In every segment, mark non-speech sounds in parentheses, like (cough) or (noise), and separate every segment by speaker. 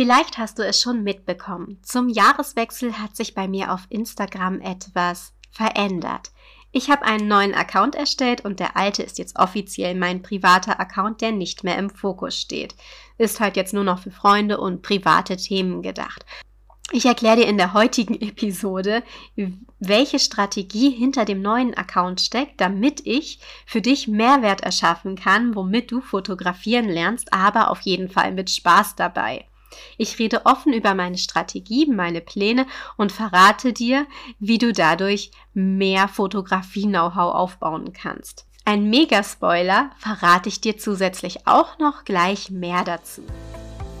Speaker 1: Vielleicht hast du es schon mitbekommen. Zum Jahreswechsel hat sich bei mir auf Instagram etwas verändert. Ich habe einen neuen Account erstellt und der alte ist jetzt offiziell mein privater Account, der nicht mehr im Fokus steht. Ist halt jetzt nur noch für Freunde und private Themen gedacht. Ich erkläre dir in der heutigen (laughs) Episode, welche Strategie hinter dem neuen Account steckt, damit ich für dich Mehrwert erschaffen kann, womit du fotografieren lernst, aber auf jeden Fall mit Spaß dabei. Ich rede offen über meine Strategie, meine Pläne und verrate dir, wie du dadurch mehr Fotografie-Know-how aufbauen kannst. Ein Mega-Spoiler verrate ich dir zusätzlich auch noch gleich mehr dazu.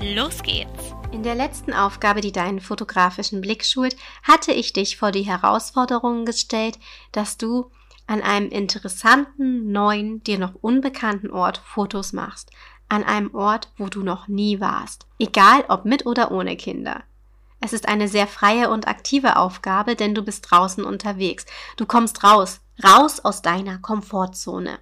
Speaker 2: Los geht's!
Speaker 1: In der letzten Aufgabe, die deinen fotografischen Blick schult, hatte ich dich vor die Herausforderung gestellt, dass du an einem interessanten, neuen, dir noch unbekannten Ort Fotos machst. An einem Ort, wo du noch nie warst. Egal ob mit oder ohne Kinder. Es ist eine sehr freie und aktive Aufgabe, denn du bist draußen unterwegs. Du kommst raus, raus aus deiner Komfortzone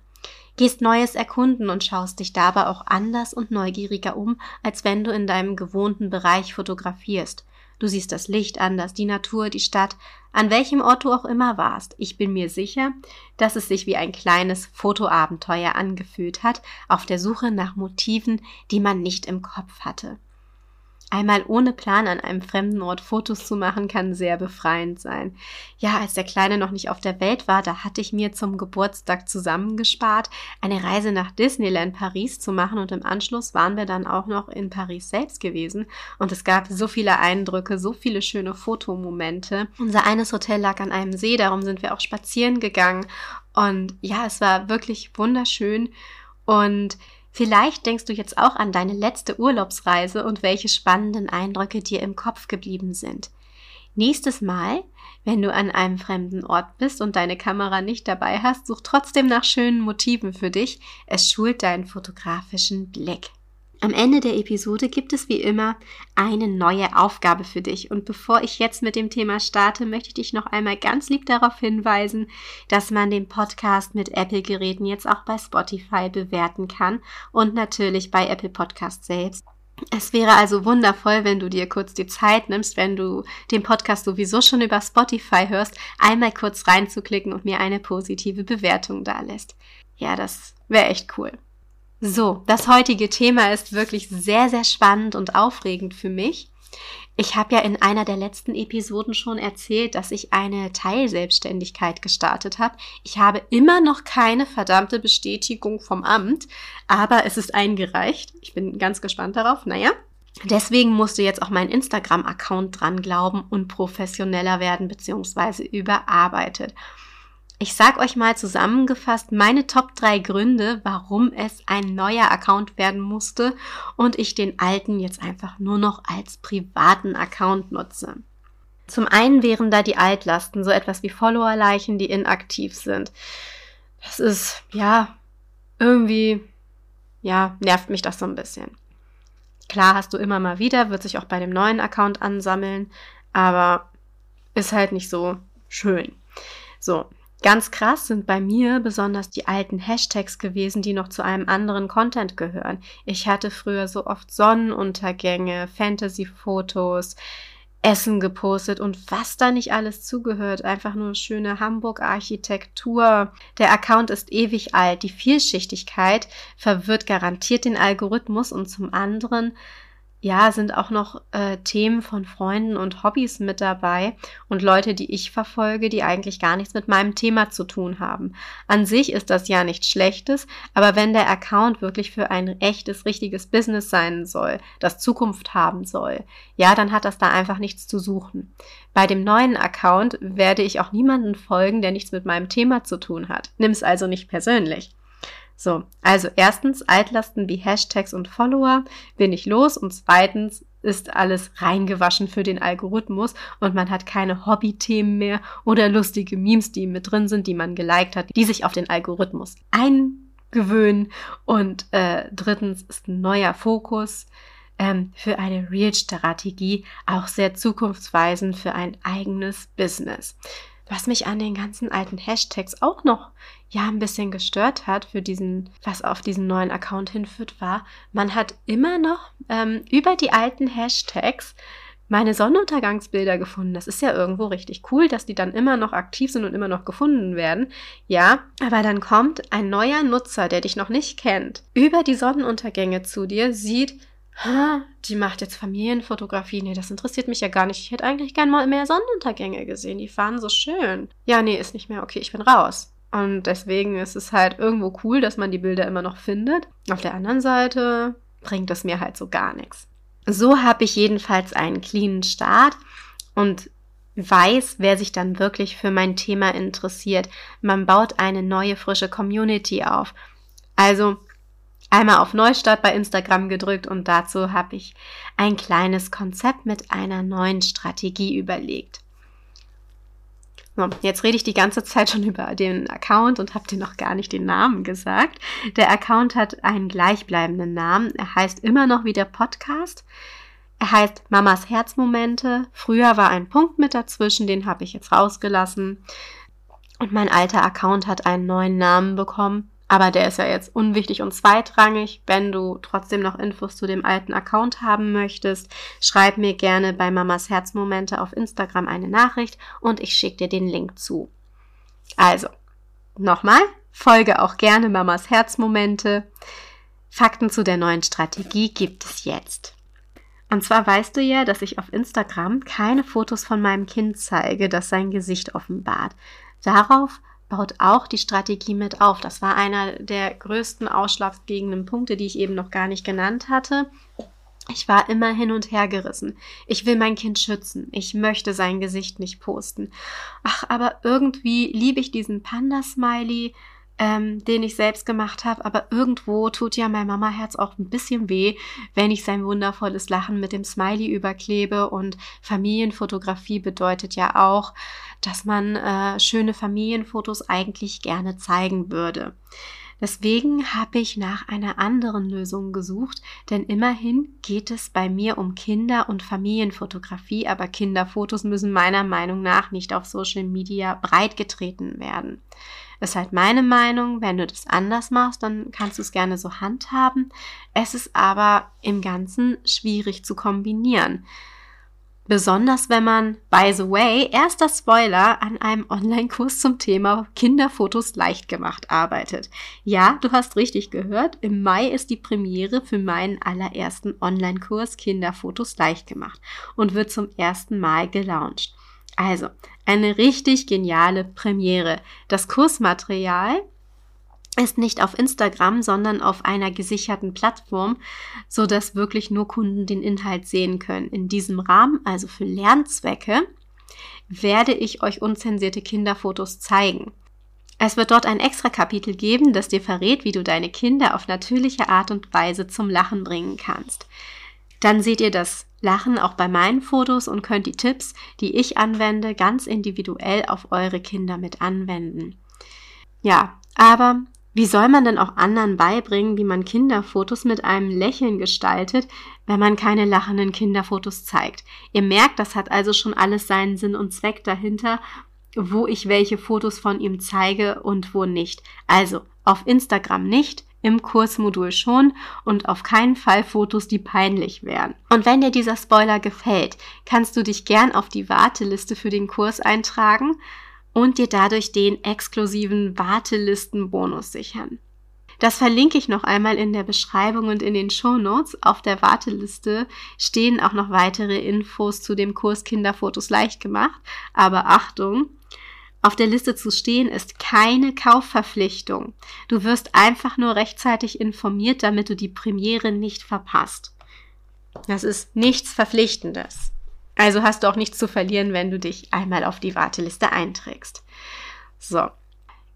Speaker 1: gehst Neues erkunden und schaust dich dabei auch anders und neugieriger um, als wenn du in deinem gewohnten Bereich fotografierst. Du siehst das Licht anders, die Natur, die Stadt, an welchem Ort du auch immer warst. Ich bin mir sicher, dass es sich wie ein kleines Fotoabenteuer angefühlt hat, auf der Suche nach Motiven, die man nicht im Kopf hatte. Einmal ohne Plan an einem fremden Ort Fotos zu machen, kann sehr befreiend sein. Ja, als der Kleine noch nicht auf der Welt war, da hatte ich mir zum Geburtstag zusammengespart, eine Reise nach Disneyland Paris zu machen und im Anschluss waren wir dann auch noch in Paris selbst gewesen und es gab so viele Eindrücke, so viele schöne Fotomomente. Unser eines Hotel lag an einem See, darum sind wir auch spazieren gegangen und ja, es war wirklich wunderschön und Vielleicht denkst du jetzt auch an deine letzte Urlaubsreise und welche spannenden Eindrücke dir im Kopf geblieben sind. Nächstes Mal, wenn du an einem fremden Ort bist und deine Kamera nicht dabei hast, such trotzdem nach schönen Motiven für dich. Es schult deinen fotografischen Blick. Am Ende der Episode gibt es wie immer eine neue Aufgabe für dich. Und bevor ich jetzt mit dem Thema starte, möchte ich dich noch einmal ganz lieb darauf hinweisen, dass man den Podcast mit Apple-Geräten jetzt auch bei Spotify bewerten kann und natürlich bei Apple Podcast selbst. Es wäre also wundervoll, wenn du dir kurz die Zeit nimmst, wenn du den Podcast sowieso schon über Spotify hörst, einmal kurz reinzuklicken und mir eine positive Bewertung da lässt. Ja, das wäre echt cool. So, das heutige Thema ist wirklich sehr, sehr spannend und aufregend für mich. Ich habe ja in einer der letzten Episoden schon erzählt, dass ich eine Teilselbstständigkeit gestartet habe. Ich habe immer noch keine verdammte Bestätigung vom Amt, aber es ist eingereicht. Ich bin ganz gespannt darauf. Naja, Deswegen musste jetzt auch mein Instagram-Account dran glauben und professioneller werden bzw. überarbeitet. Ich sag euch mal zusammengefasst meine Top 3 Gründe, warum es ein neuer Account werden musste und ich den alten jetzt einfach nur noch als privaten Account nutze. Zum einen wären da die Altlasten, so etwas wie Followerleichen, die inaktiv sind. Das ist, ja, irgendwie, ja, nervt mich das so ein bisschen. Klar hast du immer mal wieder, wird sich auch bei dem neuen Account ansammeln, aber ist halt nicht so schön. So, Ganz krass sind bei mir besonders die alten Hashtags gewesen, die noch zu einem anderen Content gehören. Ich hatte früher so oft Sonnenuntergänge, Fantasy-Fotos, Essen gepostet und was da nicht alles zugehört. Einfach nur schöne Hamburg-Architektur. Der Account ist ewig alt. Die Vielschichtigkeit verwirrt garantiert den Algorithmus und zum anderen ja, sind auch noch äh, Themen von Freunden und Hobbys mit dabei und Leute, die ich verfolge, die eigentlich gar nichts mit meinem Thema zu tun haben. An sich ist das ja nichts Schlechtes, aber wenn der Account wirklich für ein echtes, richtiges Business sein soll, das Zukunft haben soll, ja, dann hat das da einfach nichts zu suchen. Bei dem neuen Account werde ich auch niemanden folgen, der nichts mit meinem Thema zu tun hat. Nimm es also nicht persönlich. So, also erstens Altlasten wie Hashtags und Follower bin ich los und zweitens ist alles reingewaschen für den Algorithmus und man hat keine Hobby-Themen mehr oder lustige Memes, die mit drin sind, die man geliked hat, die sich auf den Algorithmus eingewöhnen. Und äh, drittens ist ein neuer Fokus ähm, für eine Real-Strategie, auch sehr zukunftsweisend für ein eigenes Business. Was mich an den ganzen alten Hashtags auch noch ja ein bisschen gestört hat für diesen, was auf diesen neuen Account hinführt, war, man hat immer noch ähm, über die alten Hashtags meine Sonnenuntergangsbilder gefunden. Das ist ja irgendwo richtig cool, dass die dann immer noch aktiv sind und immer noch gefunden werden. Ja, aber dann kommt ein neuer Nutzer, der dich noch nicht kennt, über die Sonnenuntergänge zu dir, sieht, die macht jetzt Familienfotografie. Nee, das interessiert mich ja gar nicht. Ich hätte eigentlich gern mal mehr Sonnenuntergänge gesehen. Die fahren so schön. Ja, nee, ist nicht mehr okay. Ich bin raus. Und deswegen ist es halt irgendwo cool, dass man die Bilder immer noch findet. Auf der anderen Seite bringt es mir halt so gar nichts. So habe ich jedenfalls einen cleanen Start und weiß, wer sich dann wirklich für mein Thema interessiert. Man baut eine neue, frische Community auf. Also einmal auf Neustart bei Instagram gedrückt und dazu habe ich ein kleines Konzept mit einer neuen Strategie überlegt. So, jetzt rede ich die ganze Zeit schon über den Account und habe dir noch gar nicht den Namen gesagt. Der Account hat einen gleichbleibenden Namen. Er heißt immer noch wie der Podcast. Er heißt Mamas Herzmomente. Früher war ein Punkt mit dazwischen, den habe ich jetzt rausgelassen. Und mein alter Account hat einen neuen Namen bekommen. Aber der ist ja jetzt unwichtig und zweitrangig. Wenn du trotzdem noch Infos zu dem alten Account haben möchtest, schreib mir gerne bei Mamas Herzmomente auf Instagram eine Nachricht und ich schicke dir den Link zu. Also, nochmal, folge auch gerne Mamas Herzmomente. Fakten zu der neuen Strategie gibt es jetzt. Und zwar weißt du ja, dass ich auf Instagram keine Fotos von meinem Kind zeige, das sein Gesicht offenbart. Darauf baut auch die Strategie mit auf. Das war einer der größten ausschlaggebenden Punkte, die ich eben noch gar nicht genannt hatte. Ich war immer hin und her gerissen. Ich will mein Kind schützen. Ich möchte sein Gesicht nicht posten. Ach, aber irgendwie liebe ich diesen Panda-Smiley ähm, den ich selbst gemacht habe, aber irgendwo tut ja mein Mama-Herz auch ein bisschen weh, wenn ich sein wundervolles Lachen mit dem Smiley überklebe und Familienfotografie bedeutet ja auch, dass man äh, schöne Familienfotos eigentlich gerne zeigen würde. Deswegen habe ich nach einer anderen Lösung gesucht, denn immerhin geht es bei mir um Kinder- und Familienfotografie, aber Kinderfotos müssen meiner Meinung nach nicht auf Social Media breitgetreten werden. Ist halt meine Meinung. Wenn du das anders machst, dann kannst du es gerne so handhaben. Es ist aber im Ganzen schwierig zu kombinieren. Besonders wenn man, by the way, erster Spoiler, an einem Online-Kurs zum Thema Kinderfotos leicht gemacht arbeitet. Ja, du hast richtig gehört. Im Mai ist die Premiere für meinen allerersten Online-Kurs Kinderfotos leicht gemacht und wird zum ersten Mal gelauncht. Also, eine richtig geniale Premiere. Das Kursmaterial ist nicht auf Instagram, sondern auf einer gesicherten Plattform, so dass wirklich nur Kunden den Inhalt sehen können. In diesem Rahmen, also für Lernzwecke, werde ich euch unzensierte Kinderfotos zeigen. Es wird dort ein extra Kapitel geben, das dir verrät, wie du deine Kinder auf natürliche Art und Weise zum Lachen bringen kannst. Dann seht ihr das Lachen auch bei meinen Fotos und könnt die Tipps, die ich anwende, ganz individuell auf eure Kinder mit anwenden. Ja, aber wie soll man denn auch anderen beibringen, wie man Kinderfotos mit einem Lächeln gestaltet, wenn man keine lachenden Kinderfotos zeigt? Ihr merkt, das hat also schon alles seinen Sinn und Zweck dahinter, wo ich welche Fotos von ihm zeige und wo nicht. Also auf Instagram nicht, im Kursmodul schon und auf keinen Fall Fotos, die peinlich wären. Und wenn dir dieser Spoiler gefällt, kannst du dich gern auf die Warteliste für den Kurs eintragen und dir dadurch den exklusiven Wartelistenbonus sichern. Das verlinke ich noch einmal in der Beschreibung und in den Show Notes. Auf der Warteliste stehen auch noch weitere Infos zu dem Kurs Kinderfotos leicht gemacht. Aber Achtung, auf der Liste zu stehen ist keine Kaufverpflichtung. Du wirst einfach nur rechtzeitig informiert, damit du die Premiere nicht verpasst. Das ist nichts Verpflichtendes. Also hast du auch nichts zu verlieren, wenn du dich einmal auf die Warteliste einträgst. So.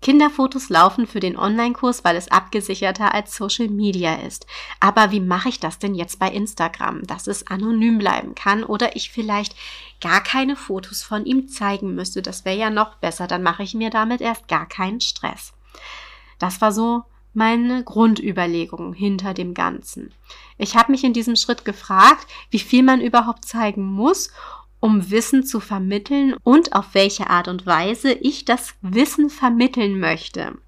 Speaker 1: Kinderfotos laufen für den Online-Kurs, weil es abgesicherter als Social Media ist. Aber wie mache ich das denn jetzt bei Instagram, dass es anonym bleiben kann oder ich vielleicht gar keine Fotos von ihm zeigen müsste? Das wäre ja noch besser, dann mache ich mir damit erst gar keinen Stress. Das war so meine Grundüberlegung hinter dem Ganzen. Ich habe mich in diesem Schritt gefragt, wie viel man überhaupt zeigen muss, um Wissen zu vermitteln und auf welche Art und Weise ich das Wissen vermitteln möchte.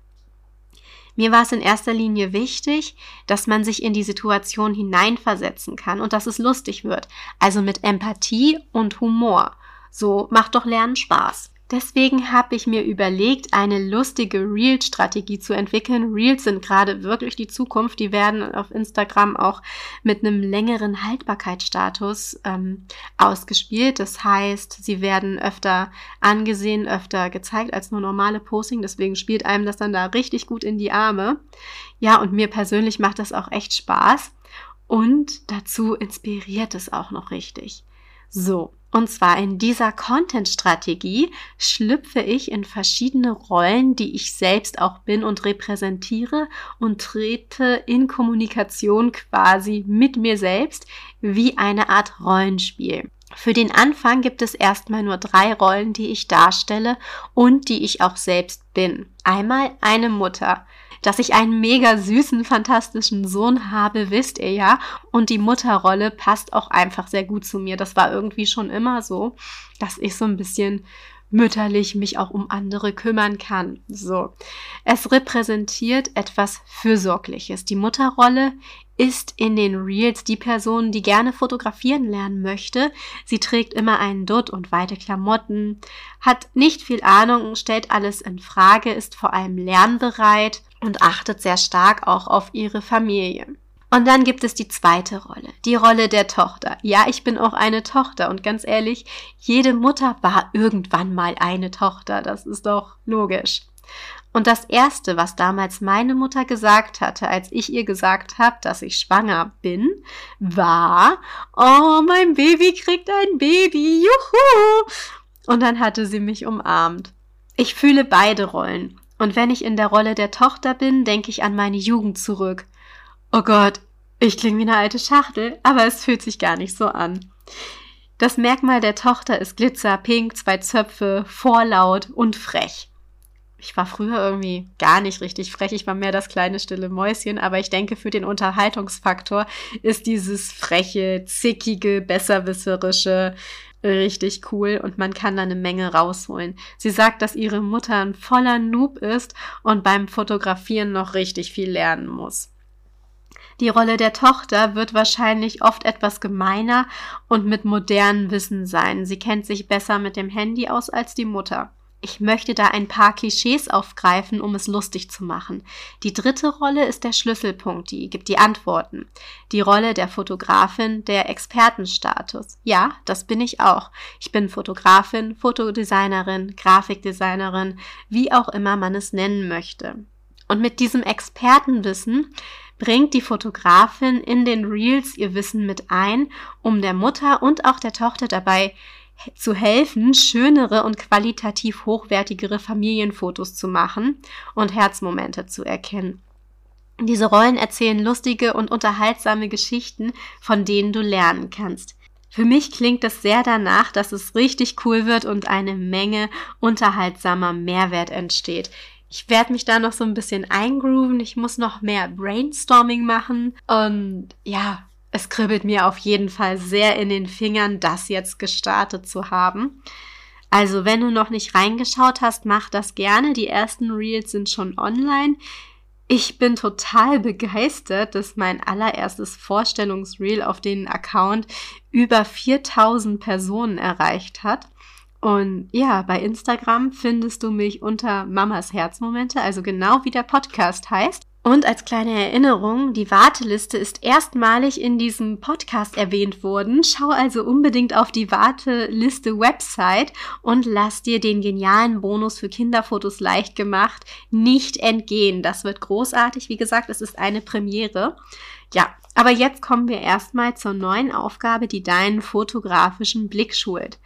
Speaker 1: Mir war es in erster Linie wichtig, dass man sich in die Situation hineinversetzen kann und dass es lustig wird, also mit Empathie und Humor. So macht doch Lernen Spaß. Deswegen habe ich mir überlegt, eine lustige Reel-Strategie zu entwickeln. Reels sind gerade wirklich die Zukunft. Die werden auf Instagram auch mit einem längeren Haltbarkeitsstatus ähm, ausgespielt. Das heißt, sie werden öfter angesehen, öfter gezeigt als nur normale Posting. Deswegen spielt einem das dann da richtig gut in die Arme. Ja, und mir persönlich macht das auch echt Spaß. Und dazu inspiriert es auch noch richtig. So, und zwar in dieser Content-Strategie schlüpfe ich in verschiedene Rollen, die ich selbst auch bin und repräsentiere und trete in Kommunikation quasi mit mir selbst wie eine Art Rollenspiel. Für den Anfang gibt es erstmal nur drei Rollen, die ich darstelle und die ich auch selbst bin. Einmal eine Mutter, dass ich einen mega süßen, fantastischen Sohn habe, wisst ihr ja. Und die Mutterrolle passt auch einfach sehr gut zu mir. Das war irgendwie schon immer so, dass ich so ein bisschen mütterlich mich auch um andere kümmern kann. So. Es repräsentiert etwas Fürsorgliches. Die Mutterrolle ist in den Reels die Person, die gerne fotografieren lernen möchte. Sie trägt immer einen Dutt und weite Klamotten, hat nicht viel Ahnung, stellt alles in Frage, ist vor allem lernbereit und achtet sehr stark auch auf ihre Familie. Und dann gibt es die zweite Rolle, die Rolle der Tochter. Ja, ich bin auch eine Tochter und ganz ehrlich, jede Mutter war irgendwann mal eine Tochter, das ist doch logisch. Und das Erste, was damals meine Mutter gesagt hatte, als ich ihr gesagt habe, dass ich schwanger bin, war, oh, mein Baby kriegt ein Baby, juhu! Und dann hatte sie mich umarmt. Ich fühle beide Rollen. Und wenn ich in der Rolle der Tochter bin, denke ich an meine Jugend zurück. Oh Gott, ich klinge wie eine alte Schachtel, aber es fühlt sich gar nicht so an. Das Merkmal der Tochter ist Glitzer, Pink, zwei Zöpfe, vorlaut und frech. Ich war früher irgendwie gar nicht richtig frech, ich war mehr das kleine stille Mäuschen, aber ich denke, für den Unterhaltungsfaktor ist dieses freche, zickige, besserwisserische richtig cool und man kann da eine Menge rausholen. Sie sagt, dass ihre Mutter ein voller Noob ist und beim Fotografieren noch richtig viel lernen muss. Die Rolle der Tochter wird wahrscheinlich oft etwas gemeiner und mit modernem Wissen sein. Sie kennt sich besser mit dem Handy aus als die Mutter. Ich möchte da ein paar Klischees aufgreifen, um es lustig zu machen. Die dritte Rolle ist der Schlüsselpunkt, die gibt die Antworten. Die Rolle der Fotografin, der Expertenstatus. Ja, das bin ich auch. Ich bin Fotografin, Fotodesignerin, Grafikdesignerin, wie auch immer man es nennen möchte. Und mit diesem Expertenwissen bringt die Fotografin in den Reels ihr Wissen mit ein, um der Mutter und auch der Tochter dabei zu helfen, schönere und qualitativ hochwertigere Familienfotos zu machen und Herzmomente zu erkennen. Diese Rollen erzählen lustige und unterhaltsame Geschichten, von denen du lernen kannst. Für mich klingt es sehr danach, dass es richtig cool wird und eine Menge unterhaltsamer Mehrwert entsteht. Ich werde mich da noch so ein bisschen eingrooven. Ich muss noch mehr Brainstorming machen. Und ja, es kribbelt mir auf jeden Fall sehr in den Fingern, das jetzt gestartet zu haben. Also, wenn du noch nicht reingeschaut hast, mach das gerne. Die ersten Reels sind schon online. Ich bin total begeistert, dass mein allererstes Vorstellungsreel auf den Account über 4000 Personen erreicht hat. Und ja, bei Instagram findest du mich unter Mamas Herzmomente, also genau wie der Podcast heißt. Und als kleine Erinnerung, die Warteliste ist erstmalig in diesem Podcast erwähnt worden. Schau also unbedingt auf die Warteliste Website und lass dir den genialen Bonus für Kinderfotos leicht gemacht nicht entgehen. Das wird großartig. Wie gesagt, es ist eine Premiere. Ja, aber jetzt kommen wir erstmal zur neuen Aufgabe, die deinen fotografischen Blick schult.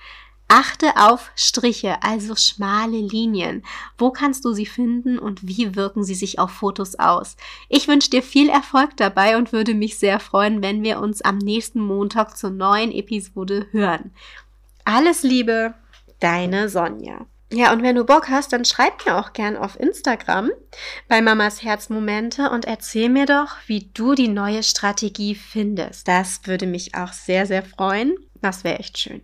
Speaker 1: Achte auf Striche, also schmale Linien. Wo kannst du sie finden und wie wirken sie sich auf Fotos aus? Ich wünsche dir viel Erfolg dabei und würde mich sehr freuen, wenn wir uns am nächsten Montag zur neuen Episode hören. Alles Liebe, deine Sonja. Ja, und wenn du Bock hast, dann schreib mir auch gern auf Instagram bei Mamas Herzmomente und erzähl mir doch, wie du die neue Strategie findest. Das würde mich auch sehr, sehr freuen. Das wäre echt schön.